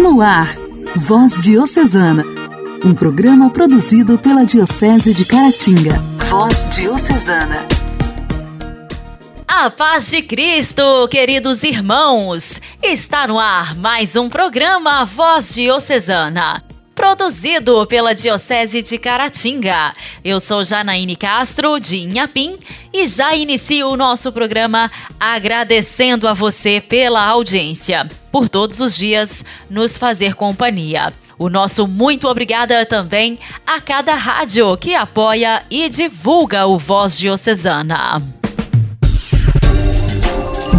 No ar, Voz Diocesana, um programa produzido pela Diocese de Caratinga. Voz Diocesana. A paz de Cristo, queridos irmãos! Está no ar mais um programa Voz Diocesana produzido pela Diocese de Caratinga. Eu sou Janaíne Castro, de Inhapim, e já inicio o nosso programa agradecendo a você pela audiência, por todos os dias nos fazer companhia. O nosso muito obrigada também a cada rádio que apoia e divulga o Voz Diocesana.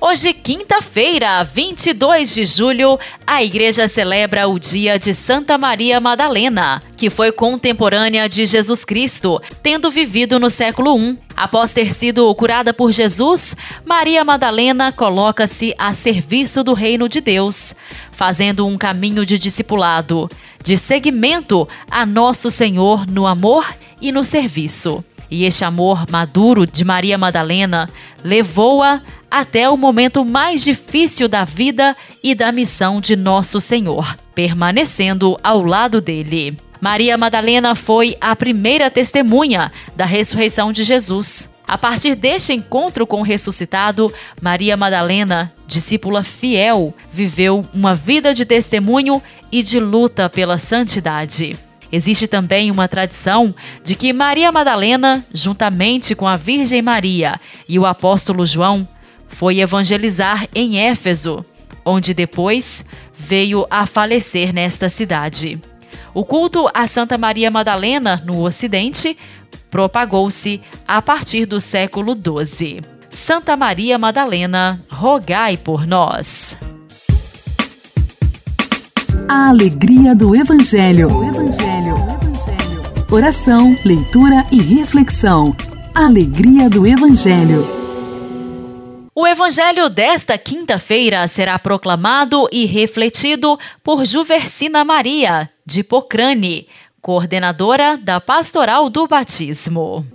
Hoje, quinta-feira, 22 de julho, a igreja celebra o dia de Santa Maria Madalena, que foi contemporânea de Jesus Cristo, tendo vivido no século I. Após ter sido curada por Jesus, Maria Madalena coloca-se a serviço do reino de Deus, fazendo um caminho de discipulado, de seguimento a nosso Senhor no amor e no serviço. E este amor maduro de Maria Madalena levou-a até o momento mais difícil da vida e da missão de nosso Senhor, permanecendo ao lado dele. Maria Madalena foi a primeira testemunha da ressurreição de Jesus. A partir deste encontro com o ressuscitado, Maria Madalena, discípula fiel, viveu uma vida de testemunho e de luta pela santidade. Existe também uma tradição de que Maria Madalena, juntamente com a Virgem Maria e o apóstolo João, foi evangelizar em Éfeso, onde depois veio a falecer nesta cidade. O culto a Santa Maria Madalena no Ocidente propagou-se a partir do século XII. Santa Maria Madalena, rogai por nós. A alegria do Evangelho. Evangelho. Evangelho. Oração, leitura e reflexão. Alegria do Evangelho. O evangelho desta quinta-feira será proclamado e refletido por Juversina Maria, de Pocrane, coordenadora da Pastoral do Batismo.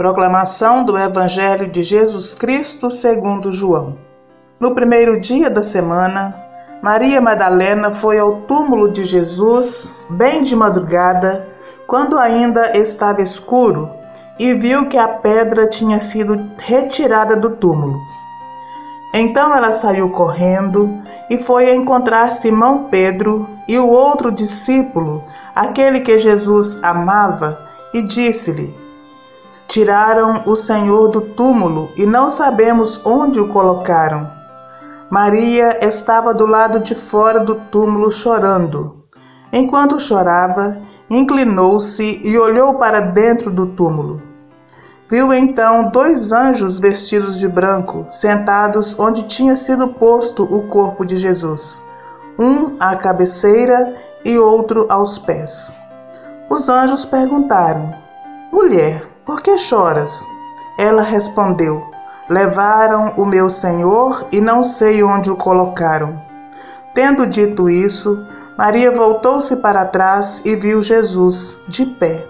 Proclamação do Evangelho de Jesus Cristo segundo João. No primeiro dia da semana, Maria Madalena foi ao túmulo de Jesus, bem de madrugada, quando ainda estava escuro, e viu que a pedra tinha sido retirada do túmulo. Então ela saiu correndo e foi encontrar Simão Pedro e o outro discípulo, aquele que Jesus amava, e disse-lhe: Tiraram o Senhor do túmulo e não sabemos onde o colocaram. Maria estava do lado de fora do túmulo chorando. Enquanto chorava, inclinou-se e olhou para dentro do túmulo. Viu então dois anjos vestidos de branco, sentados onde tinha sido posto o corpo de Jesus, um à cabeceira e outro aos pés. Os anjos perguntaram: Mulher, por que choras? Ela respondeu: Levaram o meu senhor e não sei onde o colocaram. Tendo dito isso, Maria voltou-se para trás e viu Jesus de pé,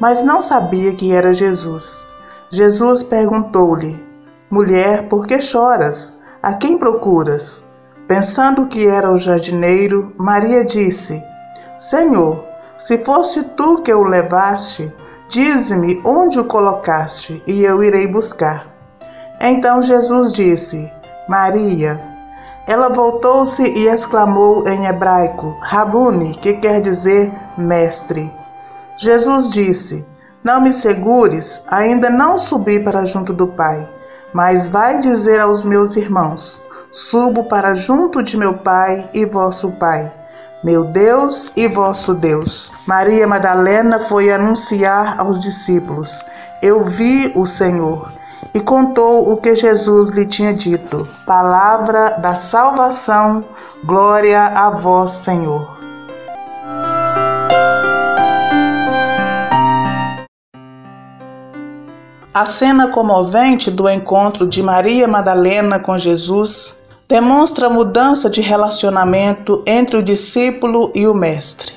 mas não sabia que era Jesus. Jesus perguntou-lhe: Mulher, por que choras? A quem procuras? Pensando que era o jardineiro, Maria disse: Senhor, se fosse tu que o levaste, Dize-me onde o colocaste, e eu irei buscar. Então Jesus disse: Maria. Ela voltou-se e exclamou em hebraico: Rabuni, que quer dizer mestre. Jesus disse: Não me segures, ainda não subi para junto do Pai, mas vai dizer aos meus irmãos: Subo para junto de meu Pai e vosso Pai meu Deus e vosso Deus. Maria Madalena foi anunciar aos discípulos: Eu vi o Senhor. e contou o que Jesus lhe tinha dito. Palavra da salvação, glória a vós, Senhor. A cena comovente do encontro de Maria Madalena com Jesus demonstra a mudança de relacionamento entre o discípulo e o Mestre.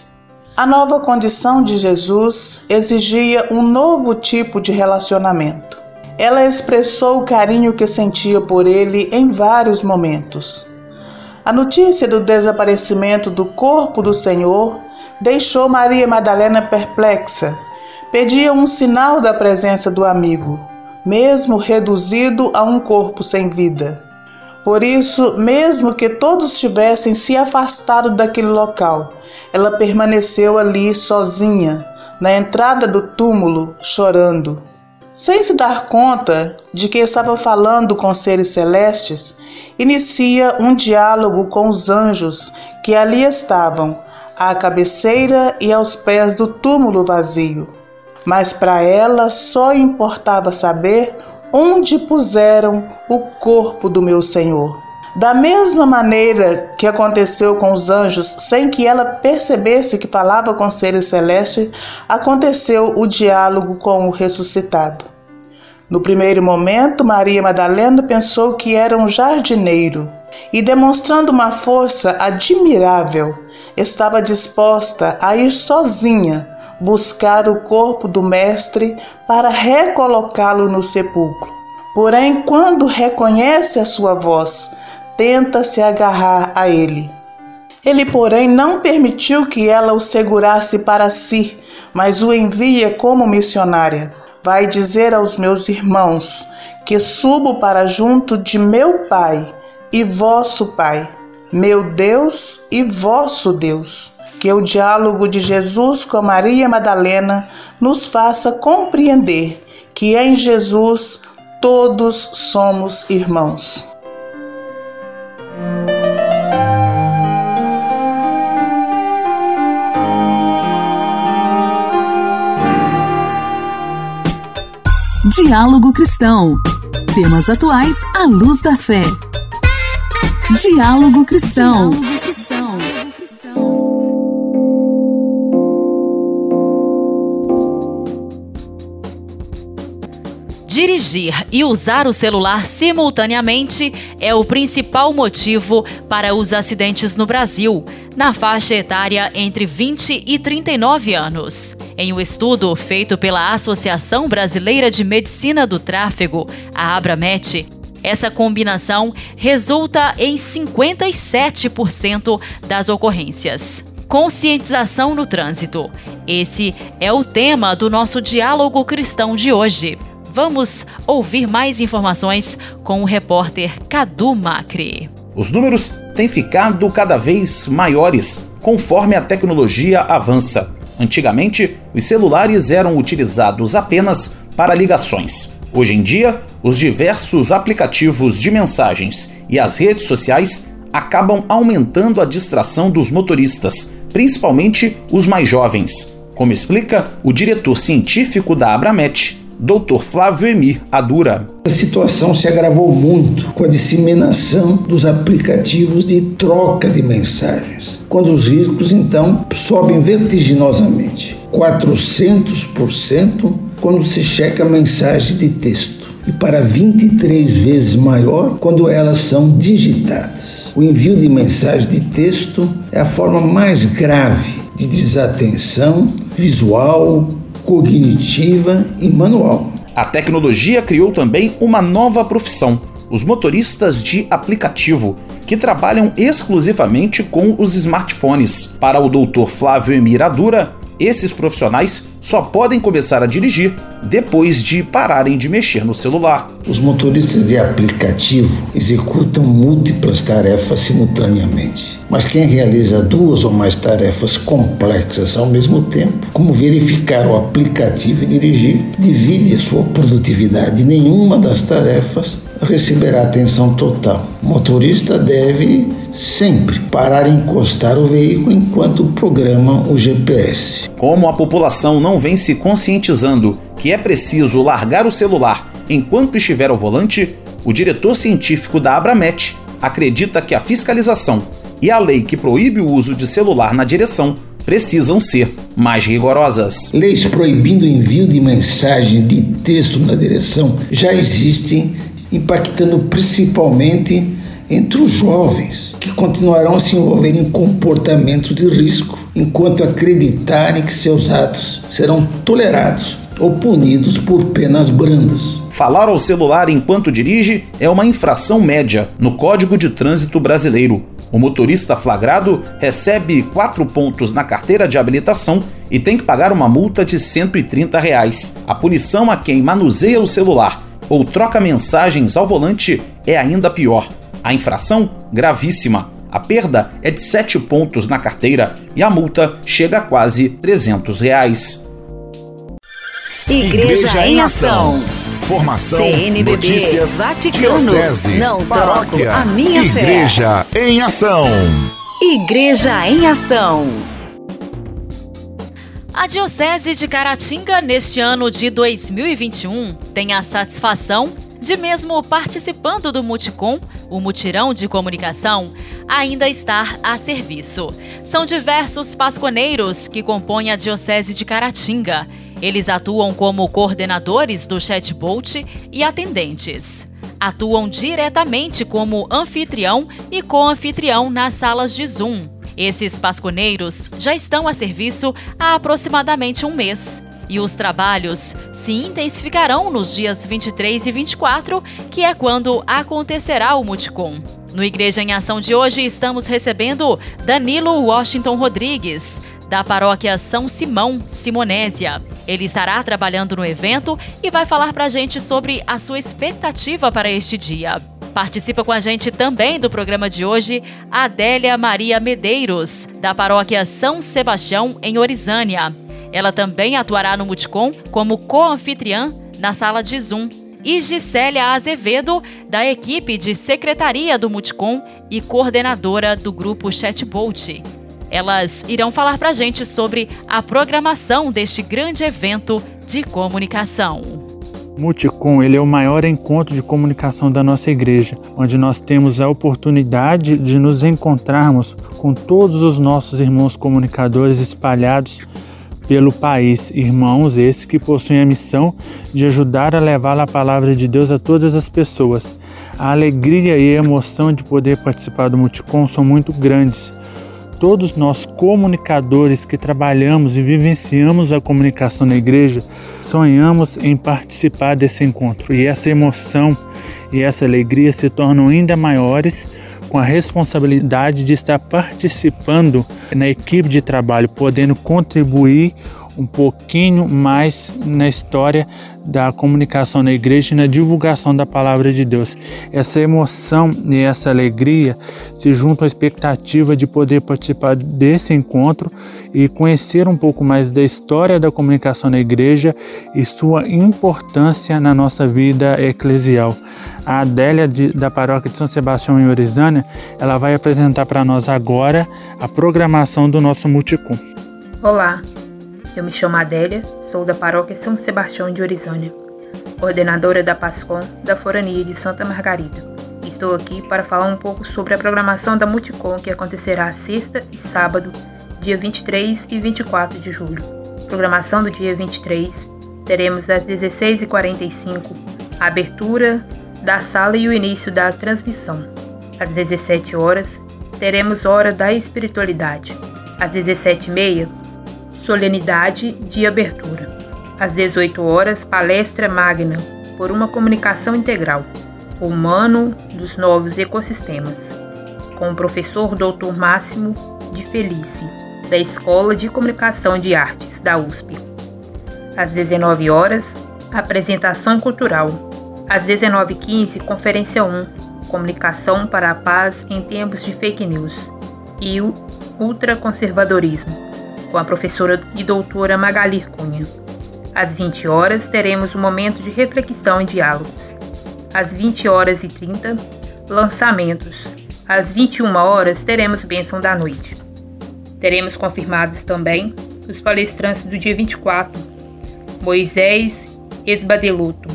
A nova condição de Jesus exigia um novo tipo de relacionamento. Ela expressou o carinho que sentia por ele em vários momentos. A notícia do desaparecimento do corpo do Senhor deixou Maria Madalena perplexa. Pedia um sinal da presença do amigo, mesmo reduzido a um corpo sem vida. Por isso, mesmo que todos tivessem se afastado daquele local, ela permaneceu ali sozinha, na entrada do túmulo, chorando. Sem se dar conta de que estava falando com seres celestes, inicia um diálogo com os anjos que ali estavam, à cabeceira e aos pés do túmulo vazio. Mas para ela só importava saber onde puseram o corpo do meu Senhor. Da mesma maneira que aconteceu com os anjos, sem que ela percebesse que falava com seres celestes, aconteceu o diálogo com o ressuscitado. No primeiro momento, Maria Madalena pensou que era um jardineiro e, demonstrando uma força admirável, estava disposta a ir sozinha buscar o corpo do Mestre para recolocá-lo no sepulcro. Porém, quando reconhece a sua voz, tenta se agarrar a ele. Ele, porém, não permitiu que ela o segurasse para si, mas o envia como missionária. Vai dizer aos meus irmãos que subo para junto de meu Pai e vosso Pai, meu Deus e vosso Deus que o diálogo de Jesus com Maria Madalena nos faça compreender que em Jesus todos somos irmãos. Diálogo Cristão. Temas atuais à luz da fé. Diálogo Cristão. Diálogo Dirigir e usar o celular simultaneamente é o principal motivo para os acidentes no Brasil, na faixa etária entre 20 e 39 anos. Em um estudo feito pela Associação Brasileira de Medicina do Tráfego, a Abramet, essa combinação resulta em 57% das ocorrências. Conscientização no trânsito. Esse é o tema do nosso diálogo cristão de hoje. Vamos ouvir mais informações com o repórter Cadu Macri. Os números têm ficado cada vez maiores conforme a tecnologia avança. Antigamente, os celulares eram utilizados apenas para ligações. Hoje em dia, os diversos aplicativos de mensagens e as redes sociais acabam aumentando a distração dos motoristas, principalmente os mais jovens, como explica o diretor científico da Abramet, Dr. Flávio Emir Adura. A situação se agravou muito com a disseminação dos aplicativos de troca de mensagens, quando os riscos então sobem vertiginosamente, 400% quando se checa mensagem de texto e para 23 vezes maior quando elas são digitadas. O envio de mensagem de texto é a forma mais grave de desatenção visual, cognitiva e manual. A tecnologia criou também uma nova profissão, os motoristas de aplicativo, que trabalham exclusivamente com os smartphones. Para o Dr. Flávio Emiradura, esses profissionais só podem começar a dirigir depois de pararem de mexer no celular. Os motoristas de aplicativo executam múltiplas tarefas simultaneamente. Mas quem realiza duas ou mais tarefas complexas ao mesmo tempo, como verificar o aplicativo e dirigir, divide sua produtividade. Nenhuma das tarefas receberá atenção total. O motorista deve sempre parar e encostar o veículo enquanto programa o GPS. Como a população não vem se conscientizando que é preciso largar o celular Enquanto estiver ao volante, o diretor científico da Abramet acredita que a fiscalização e a lei que proíbe o uso de celular na direção precisam ser mais rigorosas. Leis proibindo o envio de mensagem de texto na direção já existem, impactando principalmente entre os jovens, que continuarão a se envolver em comportamentos de risco, enquanto acreditarem que seus atos serão tolerados ou punidos por penas brandas. Falar ao celular enquanto dirige é uma infração média no Código de Trânsito Brasileiro. O motorista flagrado recebe quatro pontos na carteira de habilitação e tem que pagar uma multa de 130 reais. A punição a quem manuseia o celular ou troca mensagens ao volante é ainda pior a infração, gravíssima. A perda é de 7 pontos na carteira e a multa chega a quase 300 reais. Igreja, Igreja em Ação. Formação, CNBB, notícias, Vaticano, diocese, não paróquia, a minha Igreja fé. em Ação. Igreja em Ação. A Diocese de Caratinga, neste ano de 2021, tem a satisfação de mesmo participando do Multicom, o mutirão de comunicação, ainda estar a serviço. São diversos pasconeiros que compõem a Diocese de Caratinga. Eles atuam como coordenadores do chatbot e atendentes. Atuam diretamente como anfitrião e co-anfitrião nas salas de Zoom. Esses pasconeiros já estão a serviço há aproximadamente um mês e os trabalhos se intensificarão nos dias 23 e 24, que é quando acontecerá o Multicom. No Igreja em Ação de hoje, estamos recebendo Danilo Washington Rodrigues, da paróquia São Simão, Simonésia. Ele estará trabalhando no evento e vai falar para a gente sobre a sua expectativa para este dia. Participa com a gente também do programa de hoje Adélia Maria Medeiros, da paróquia São Sebastião, em Orizânia. Ela também atuará no Multicom como co-anfitriã na sala de Zoom. E Gisélia Azevedo, da equipe de secretaria do Multicom e coordenadora do grupo Chatbot. Elas irão falar para a gente sobre a programação deste grande evento de comunicação. Multicom ele é o maior encontro de comunicação da nossa igreja, onde nós temos a oportunidade de nos encontrarmos com todos os nossos irmãos comunicadores espalhados pelo país, irmãos esses que possuem a missão de ajudar a levar a palavra de Deus a todas as pessoas. A alegria e a emoção de poder participar do Multicom são muito grandes. Todos nós comunicadores que trabalhamos e vivenciamos a comunicação na igreja sonhamos em participar desse encontro e essa emoção e essa alegria se tornam ainda maiores com a responsabilidade de estar participando na equipe de trabalho, podendo contribuir um pouquinho mais na história da comunicação na igreja e na divulgação da palavra de Deus. Essa emoção e essa alegria se juntam à expectativa de poder participar desse encontro e conhecer um pouco mais da história da comunicação na igreja e sua importância na nossa vida eclesial. A Adélia de, da paróquia de São Sebastião em Orizânia, ela vai apresentar para nós agora a programação do nosso Multicum. Olá, eu me chamo Adélia, sou da paróquia São Sebastião de Orizânia, coordenadora da PASCOM da Forania de Santa Margarida. Estou aqui para falar um pouco sobre a programação da Multicom que acontecerá sexta e sábado, dia 23 e 24 de julho. Programação do dia 23, teremos às 16h45 a abertura da sala e o início da transmissão. Às 17 horas, teremos Hora da Espiritualidade. Às 17h30, solenidade de abertura. Às 18 horas, palestra magna por uma comunicação integral, humano dos novos ecossistemas, com o professor Dr. Máximo de Felice, da Escola de Comunicação de Artes da USP. Às 19 horas, apresentação cultural. Às 19h15, conferência 1, Comunicação para a Paz em Tempos de Fake News e o Ultraconservadorismo com a professora e doutora Magali Cunha. Às 20 horas, teremos um momento de reflexão e diálogos. Às 20 horas e 30, lançamentos. Às 21 horas, teremos bênção da noite. Teremos confirmados também os palestrantes do dia 24, Moisés Esbadeluto,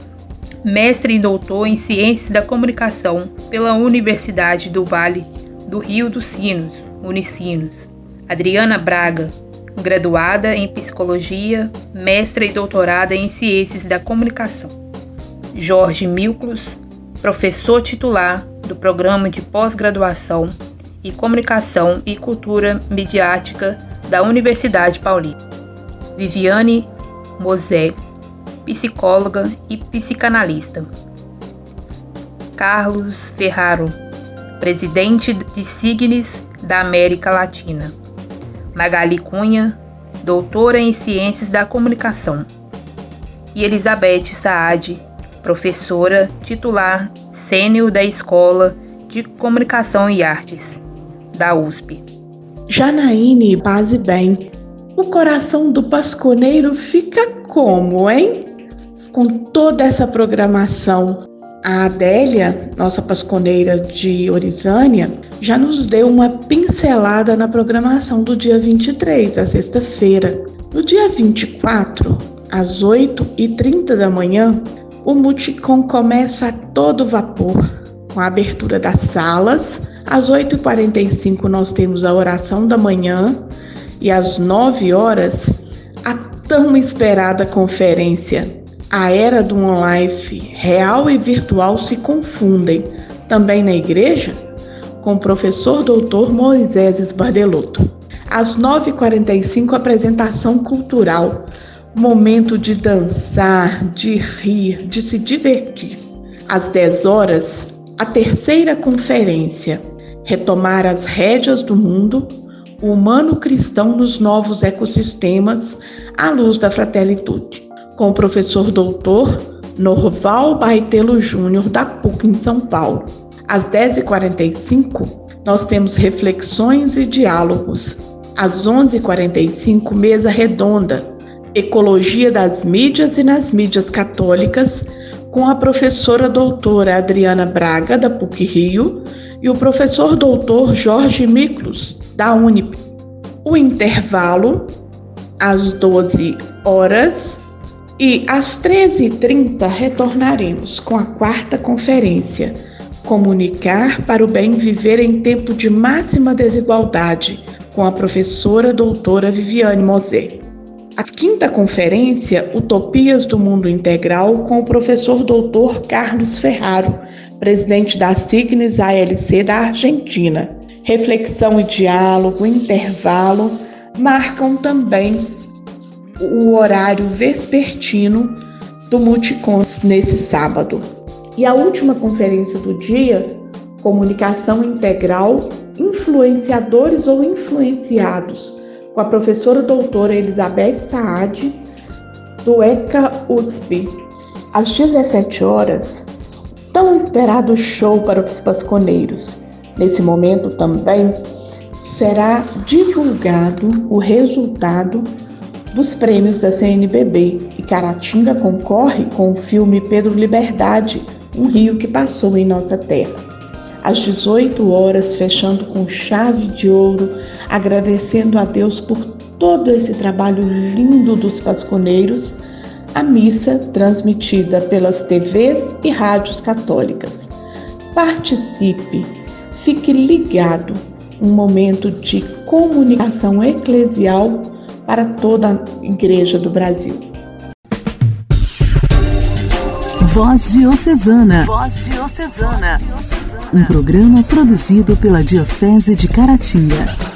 mestre e doutor em Ciências da Comunicação pela Universidade do Vale do Rio dos Sinos, Unicinos. Adriana Braga, graduada em Psicologia, mestra e doutorada em Ciências da Comunicação. Jorge Milclos, professor titular do Programa de Pós-Graduação e Comunicação e Cultura Midiática da Universidade Paulista. Viviane Mosé, psicóloga e psicanalista. Carlos Ferraro, presidente de Signes da América Latina. Magali Cunha, doutora em Ciências da Comunicação. E Elizabeth Saad, professora titular sênior da Escola de Comunicação e Artes, da USP. Janaíne Paz e Bem, o coração do pasconeiro fica como, hein? Com toda essa programação. A Adélia, nossa pasconeira de Orizânia, já nos deu uma pincelada na programação do dia 23, a sexta-feira. No dia 24, às 8h30 da manhã, o Multicom começa a todo vapor, com a abertura das salas. Às 8h45 nós temos a oração da manhã e às 9 horas a tão esperada conferência. A era do online real e virtual se confundem, também na igreja, com o professor doutor Moisés Esbardelotto. Às 9h45, apresentação cultural momento de dançar, de rir, de se divertir. Às 10 horas, a terceira conferência, retomar as rédeas do mundo, o humano cristão nos novos ecossistemas à luz da fraternidade, com o professor doutor Norval Baitelo Júnior da PUC em São Paulo. Às 10h45, nós temos reflexões e diálogos. Às 11h45, mesa redonda, Ecologia das Mídias e nas Mídias Católicas, com a professora doutora Adriana Braga, da PUC Rio, e o professor doutor Jorge Miklos, da Unip. O intervalo, às 12 horas, e às 13h30 retornaremos com a quarta conferência, Comunicar para o Bem Viver em Tempo de Máxima Desigualdade, com a professora doutora Viviane Mosé. A quinta conferência, Utopias do Mundo Integral, com o professor doutor Carlos Ferraro, presidente da Signes ALC da Argentina. Reflexão e diálogo, intervalo, marcam também o horário vespertino do Multicons nesse sábado. E a última conferência do dia, Comunicação Integral, Influenciadores ou Influenciados, com a professora doutora Elizabeth Saad, do ECA USP. Às 17 horas, tão esperado show para os pasconeiros. Nesse momento também será divulgado o resultado dos prêmios da CNBB e Caratinga concorre com o filme Pedro Liberdade, um rio que passou em nossa terra às 18 horas, fechando com chave de ouro, agradecendo a Deus por todo esse trabalho lindo dos pasconeiros, a missa transmitida pelas TVs e rádios católicas. Participe, fique ligado, um momento de comunicação eclesial para toda a Igreja do Brasil. Voz Diocesana. Voz Diocesana um programa produzido pela Diocese de Caratinga.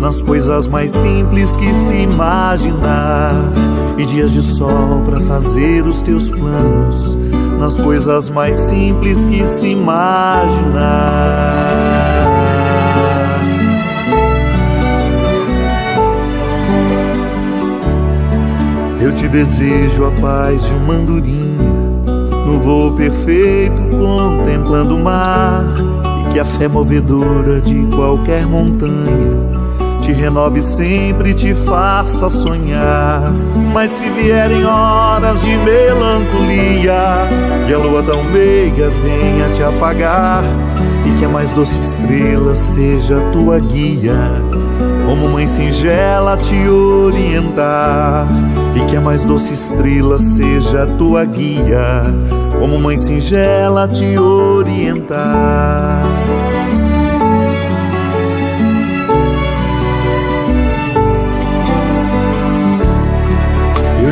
nas coisas mais simples que se imaginar, e dias de sol pra fazer os teus planos nas coisas mais simples que se imaginar. Eu te desejo a paz de uma andorinha, no voo perfeito contemplando o mar, e que a fé movedora de qualquer montanha te renove sempre e te faça sonhar. Mas se vierem horas de melancolia, que a lua tão meiga venha te afagar, e que a mais doce estrela seja tua guia como mãe singela te orientar, e que a mais doce estrela seja tua guia, como mãe singela te orientar.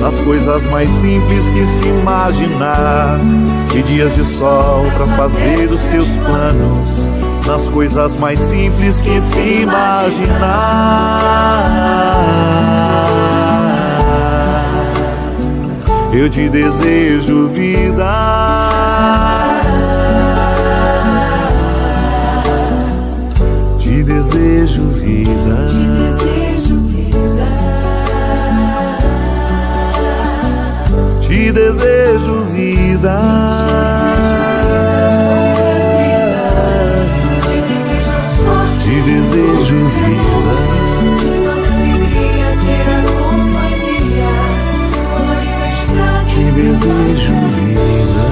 nas coisas mais simples que se imaginar, e dias de sol pra fazer os teus planos, nas coisas mais simples que se imaginar. Eu te desejo vida. Te desejo vida. Te desejo desejo vida. Te desejo vida. desejo vida.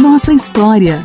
Nossa história,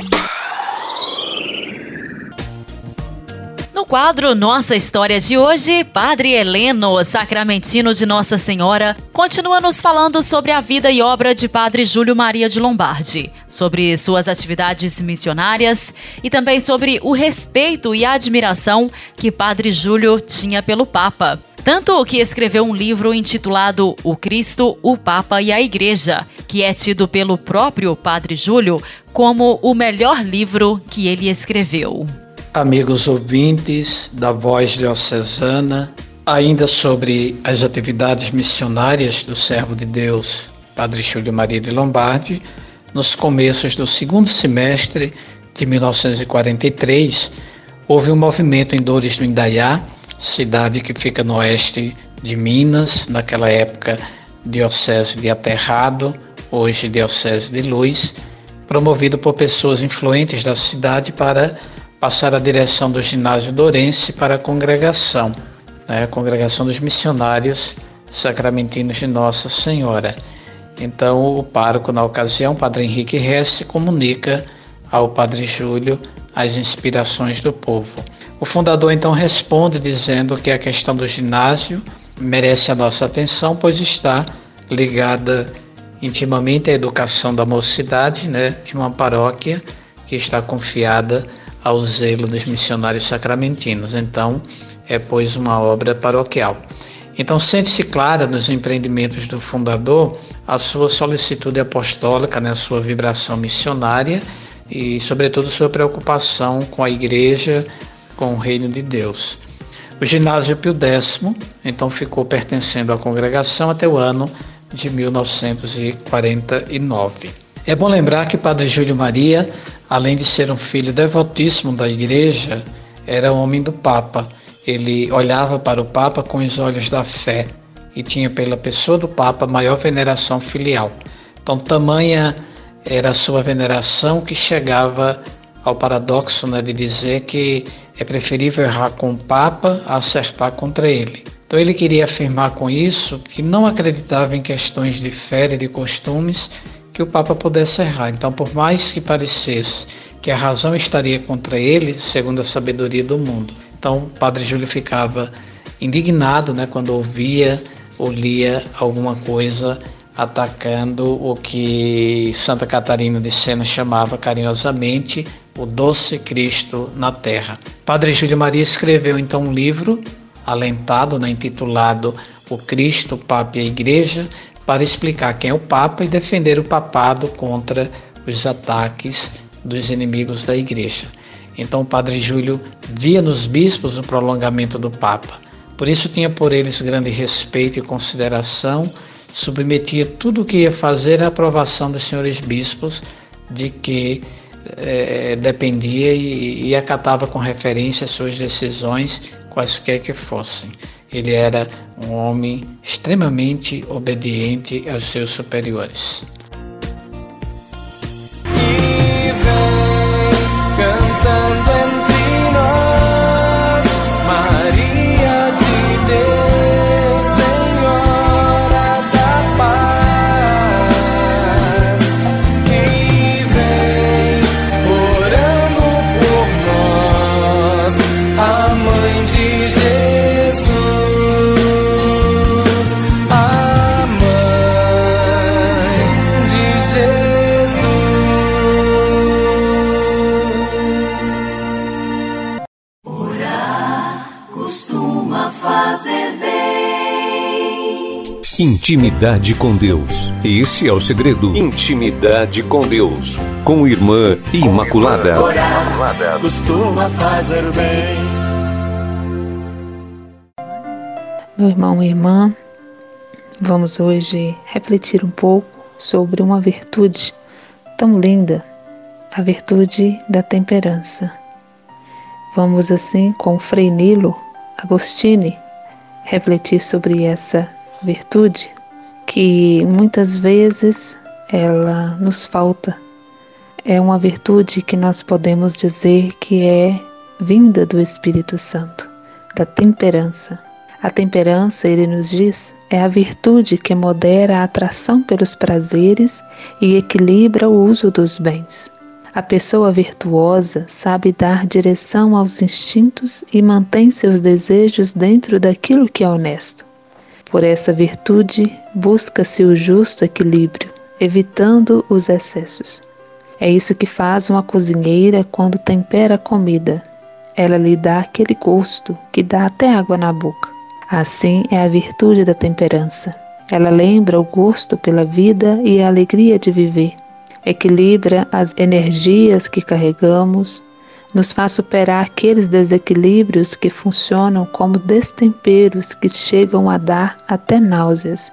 Quadro Nossa História de hoje, Padre Heleno, sacramentino de Nossa Senhora, continua nos falando sobre a vida e obra de Padre Júlio Maria de Lombardi, sobre suas atividades missionárias e também sobre o respeito e admiração que Padre Júlio tinha pelo Papa. Tanto que escreveu um livro intitulado O Cristo, o Papa e a Igreja, que é tido pelo próprio Padre Júlio como o melhor livro que ele escreveu amigos ouvintes da Voz Diocesana, ainda sobre as atividades missionárias do servo de Deus, Padre Júlio Maria de Lombardi, nos começos do segundo semestre de 1943, houve um movimento em Dores do Indaiá, cidade que fica no oeste de Minas, naquela época Diocese de Aterrado, hoje Diocese de Luz, promovido por pessoas influentes da cidade para passar a direção do ginásio Dourense para a congregação, né, a congregação dos missionários sacramentinos de Nossa Senhora. Então, o pároco, na ocasião, Padre Henrique Hesse, comunica ao Padre Júlio as inspirações do povo. O fundador então responde dizendo que a questão do ginásio merece a nossa atenção, pois está ligada intimamente à educação da mocidade, né, de uma paróquia que está confiada ao zelo dos missionários sacramentinos. Então, é pois uma obra paroquial. Então, sente-se clara nos empreendimentos do fundador a sua solicitude apostólica, né, a sua vibração missionária e, sobretudo, sua preocupação com a igreja, com o reino de Deus. O ginásio Pio X, então, ficou pertencendo à congregação até o ano de 1949. É bom lembrar que Padre Júlio Maria além de ser um filho devotíssimo da igreja, era homem do Papa. Ele olhava para o Papa com os olhos da fé e tinha pela pessoa do Papa maior veneração filial. Então, tamanha era a sua veneração que chegava ao paradoxo né, de dizer que é preferível errar com o Papa a acertar contra ele. Então ele queria afirmar com isso que não acreditava em questões de fé e de costumes que o Papa pudesse errar. Então, por mais que parecesse que a razão estaria contra ele, segundo a sabedoria do mundo. Então, o Padre Júlio ficava indignado né, quando ouvia ou lia alguma coisa atacando o que Santa Catarina de Sena chamava carinhosamente o doce Cristo na Terra. Padre Júlio Maria escreveu então um livro alentado, né, intitulado O Cristo, Papa e a Igreja, para explicar quem é o Papa e defender o papado contra os ataques dos inimigos da Igreja. Então o Padre Júlio via nos bispos o prolongamento do Papa. Por isso tinha por eles grande respeito e consideração, submetia tudo o que ia fazer à aprovação dos senhores bispos, de que é, dependia e, e acatava com referência às suas decisões, quaisquer que fossem. Ele era um homem extremamente obediente aos seus superiores. Intimidade com Deus. Esse é o segredo. Intimidade com Deus. Com Irmã Imaculada. Costuma fazer bem. Meu irmão e irmã, vamos hoje refletir um pouco sobre uma virtude tão linda, a virtude da temperança. Vamos assim com Frei Nilo Agostini refletir sobre essa virtude que muitas vezes ela nos falta. É uma virtude que nós podemos dizer que é vinda do Espírito Santo, da temperança. A temperança, ele nos diz, é a virtude que modera a atração pelos prazeres e equilibra o uso dos bens. A pessoa virtuosa sabe dar direção aos instintos e mantém seus desejos dentro daquilo que é honesto. Por essa virtude, busca-se o justo equilíbrio, evitando os excessos. É isso que faz uma cozinheira quando tempera a comida. Ela lhe dá aquele gosto que dá até água na boca. Assim é a virtude da temperança. Ela lembra o gosto pela vida e a alegria de viver. Equilibra as energias que carregamos, nos faz superar aqueles desequilíbrios que funcionam como destemperos que chegam a dar até náuseas.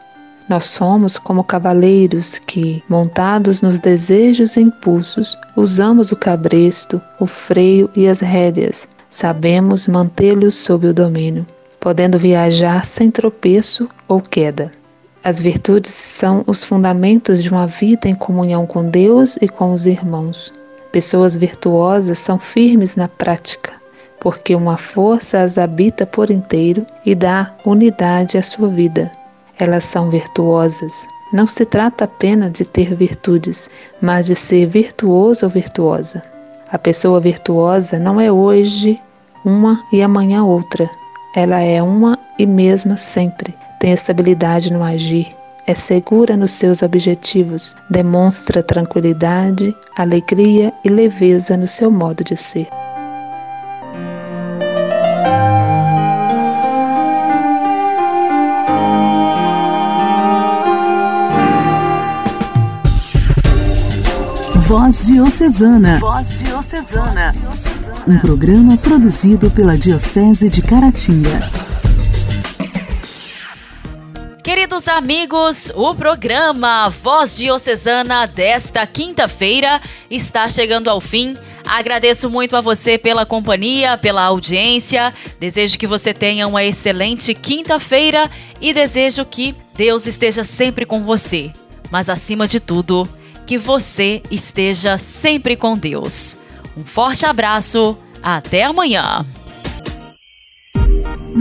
Nós somos como cavaleiros que, montados nos desejos e impulsos, usamos o cabresto, o freio e as rédeas. Sabemos mantê-los sob o domínio, podendo viajar sem tropeço ou queda. As virtudes são os fundamentos de uma vida em comunhão com Deus e com os irmãos. Pessoas virtuosas são firmes na prática, porque uma força as habita por inteiro e dá unidade à sua vida. Elas são virtuosas. Não se trata apenas de ter virtudes, mas de ser virtuoso ou virtuosa. A pessoa virtuosa não é hoje uma e amanhã outra. Ela é uma e mesma sempre. Tem estabilidade no agir, é segura nos seus objetivos, demonstra tranquilidade, alegria e leveza no seu modo de ser. Voz Diocesana. Voz Diocesana. Um programa produzido pela Diocese de Caratinga. Queridos amigos, o programa Voz Diocesana desta quinta-feira está chegando ao fim. Agradeço muito a você pela companhia, pela audiência. Desejo que você tenha uma excelente quinta-feira e desejo que Deus esteja sempre com você. Mas acima de tudo, que você esteja sempre com Deus. Um forte abraço, até amanhã.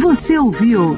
Você ouviu?